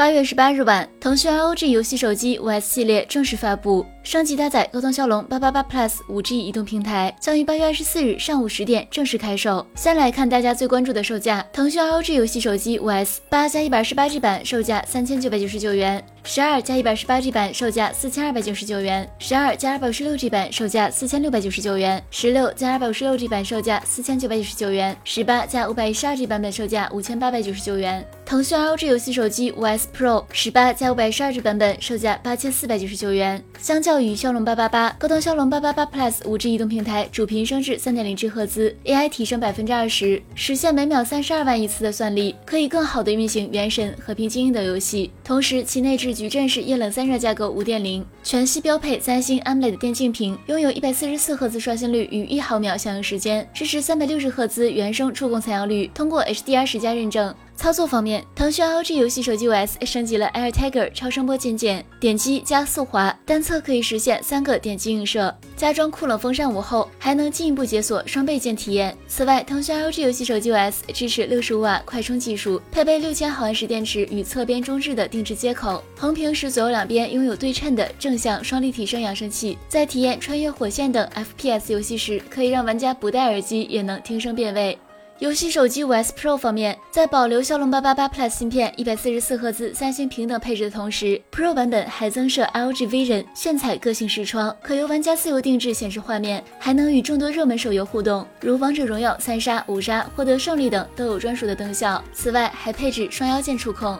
八月十八日晚，腾讯 ROG 游戏手机五 S 系列正式发布，升级搭载高通骁龙八八八 Plus 五 G 移动平台，将于八月二十四日上午十点正式开售。先来看大家最关注的售价，腾讯 ROG 游戏手机五 S 八加一百二十八 G 版售价三千九百九十九元，十二加一百二十八 G 版售价四千二百九十九元，十二加二百五十六 G 版售价四千六百九十九元，十六加二百五十六 G 版售价四千九百九十九元，十八加五百一十二 G 版本售价五千八百九十九元。腾讯 ROG 游戏手机五 S Pro 十八加五百十二 G 版本售价八千四百九十九元。相较于骁龙八八八，高通骁龙八八八 Plus 五 G 移动平台主频升至三点零 G 赫兹，AI 提升百分之二十，实现每秒三十二万亿次的算力，可以更好的运行《原神》和平精英等游戏。同时，其内置矩阵式液冷散热架构五点零，全系标配三星 AMOLED 电竞屏，拥有一百四十四赫兹刷新率与一毫秒响应时间，支持三百六十赫兹原生触控采样率，通过 HDR 十加认证。操作方面，腾讯 ROG 游戏手机 OS 升级了 AirTiger 超声波键键，点击加速滑，单侧可以实现三个点击映射。加装酷冷风扇五后，还能进一步解锁双倍键体验。此外，腾讯 ROG 游戏手机 OS 支持六十五瓦快充技术，配备六千毫安时电池与侧边中置的定制接口。横屏时左右两边拥有对称的正向双立体声扬声器，在体验穿越火线等 FPS 游戏时，可以让玩家不戴耳机也能听声辨位。游戏手机五 S Pro 方面，在保留骁龙八八八 Plus 芯片、一百四十四赫兹三星平等配置的同时，Pro 版本还增设 LG Vision 炫彩个性视窗，可由玩家自由定制显示画面，还能与众多热门手游互动，如王者荣耀三杀、五杀、获得胜利等都有专属的灯效。此外，还配置双腰键触控。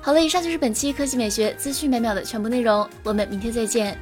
好了，以上就是本期科技美学资讯每秒的全部内容，我们明天再见。